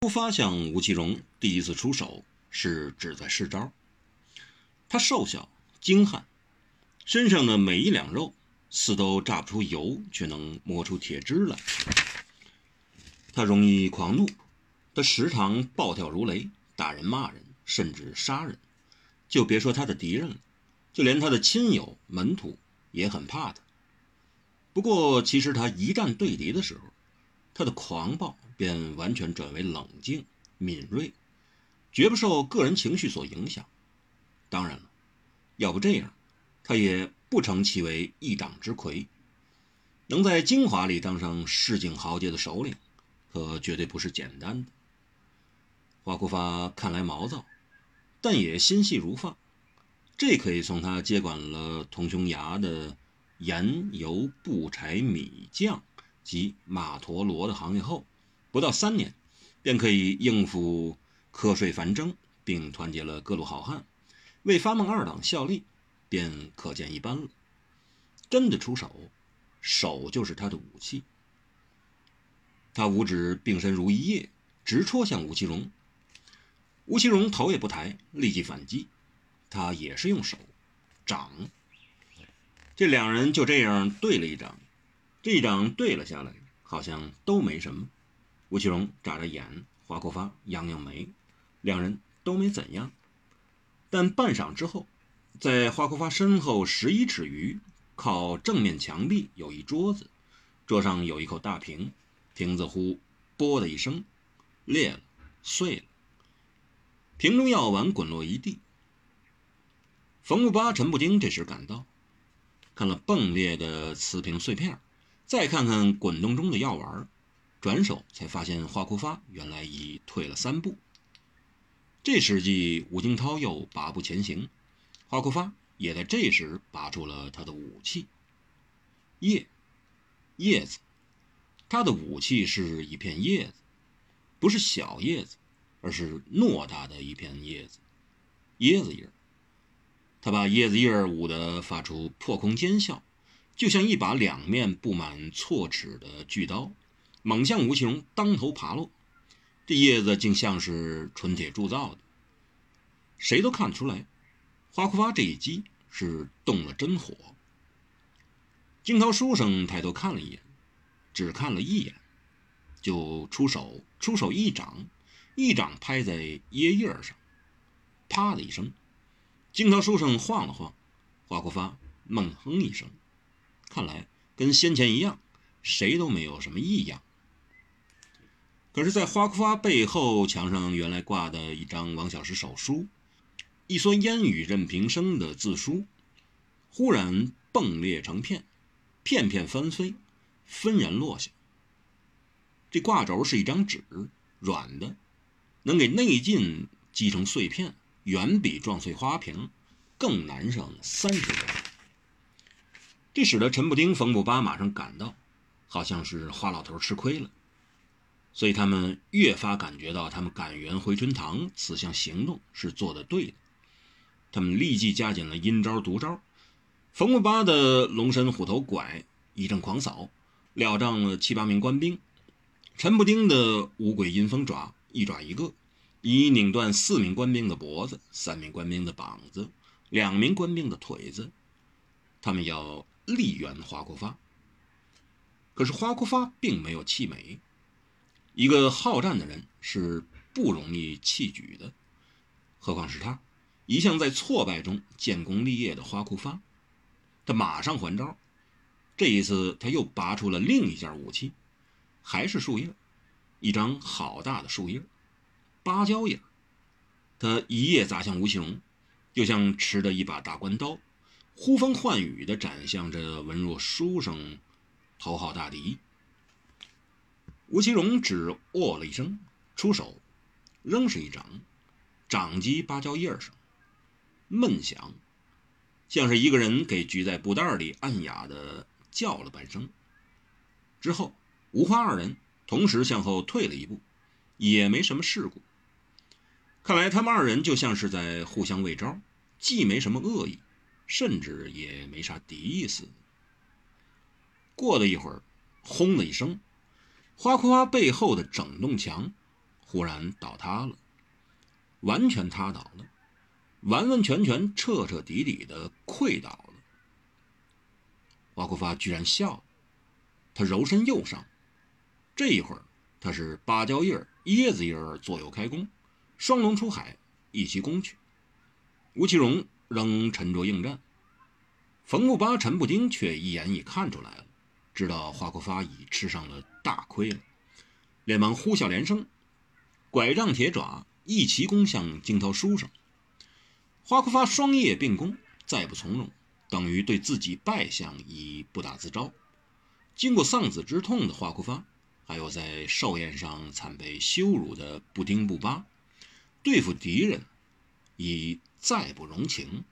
不发向吴奇隆第一次出手是志在试招。他瘦小精悍，身上的每一两肉似都榨不出油，却能磨出铁汁来。他容易狂怒，他时常暴跳如雷，打人骂人，甚至杀人。就别说他的敌人了，就连他的亲友门徒也很怕他。不过，其实他一旦对敌的时候，他的狂暴便完全转为冷静敏锐，绝不受个人情绪所影响。当然了，要不这样，他也不成其为一党之魁。能在京华里当上市井豪杰的首领，可绝对不是简单的。花库发看来毛躁。但也心细如发，这可以从他接管了同匈牙的盐油布柴米酱及马陀罗的行业后，不到三年，便可以应付瞌睡繁征，并团结了各路好汉，为发梦二党效力，便可见一斑了。真的出手，手就是他的武器。他五指并伸如一叶，直戳向吴奇隆。吴奇隆头也不抬，立即反击。他也是用手掌。这两人就这样对了一掌。这一掌对了下来，好像都没什么。吴奇隆眨着眼，华国发扬扬眉，两人都没怎样。但半晌之后，在华国发身后十一尺余，靠正面墙壁有一桌子，桌上有一口大瓶，瓶子呼“啵”的一声裂了，碎了。瓶中药丸滚落一地。冯木巴、陈不丁这时赶到，看了迸裂的瓷瓶碎片，再看看滚动中的药丸，转手才发现华库发原来已退了三步。这时计吴京涛又拔步前行，华库发也在这时拔出了他的武器——叶叶子。他的武器是一片叶子，不是小叶子。而是偌大的一片叶子，椰子叶他把椰子叶舞得发出破空尖啸，就像一把两面布满错齿的巨刀，猛向无穷当头爬落。这叶子竟像是纯铁铸造的，谁都看得出来，花枯发这一击是动了真火。惊涛书生抬头看了一眼，只看了一眼，就出手，出手一掌。一掌拍在椰叶上，啪的一声，惊涛书生晃了晃，花枯发闷哼一声，看来跟先前一样，谁都没有什么异样。可是，在花国发背后墙上原来挂的一张王小石手书，一蓑烟雨任平生的字书，忽然迸裂成片，片片翻飞，纷然落下。这挂轴是一张纸，软的。能给内劲击成碎片，远比撞碎花瓶更难上三十倍。这使得陈步丁、冯步八马上赶到，好像是花老头吃亏了，所以他们越发感觉到他们赶圆回春堂此项行动是做的对的。他们立即加紧了阴招毒招。冯步八的龙身虎头拐一阵狂扫，了仗了七八名官兵；陈步丁的五鬼阴风爪。一爪一个，已拧断四名官兵的脖子，三名官兵的膀子，两名官兵的腿子。他们要力援花国发，可是花国发并没有气馁。一个好战的人是不容易弃举的，何况是他，一向在挫败中建功立业的花库发。他马上还招，这一次他又拔出了另一件武器，还是树叶。一张好大的树叶，芭蕉叶，他一叶砸向吴奇隆，就像持着一把大关刀，呼风唤雨地斩向这文弱书生头号大敌。吴奇隆只哦了一声，出手，仍是一掌，掌击芭蕉叶上，闷响，像是一个人给举在布袋里暗哑的叫了半声。之后，吴花二人。同时向后退了一步，也没什么事故。看来他们二人就像是在互相喂招，既没什么恶意，甚至也没啥敌意似的。过了一会儿，轰的一声，花夸背后的整栋墙忽然倒塌了，完全塌倒了，完完全全、彻彻底底的溃倒了。花库发居然笑了，他柔身右上，这一会儿他是芭蕉叶、椰子叶左右开弓，双龙出海，一齐攻去。吴奇隆仍沉着应战，冯不八、陈不丁却一眼已看出来了，知道花库发已吃上了大亏了，连忙呼啸连声，拐杖铁爪一齐攻向惊涛书生。花库发双叶并攻，再不从容。等于对自己败相已不打自招。经过丧子之痛的花库发，还有在寿宴上惨被羞辱的布丁布巴，对付敌人已再不容情。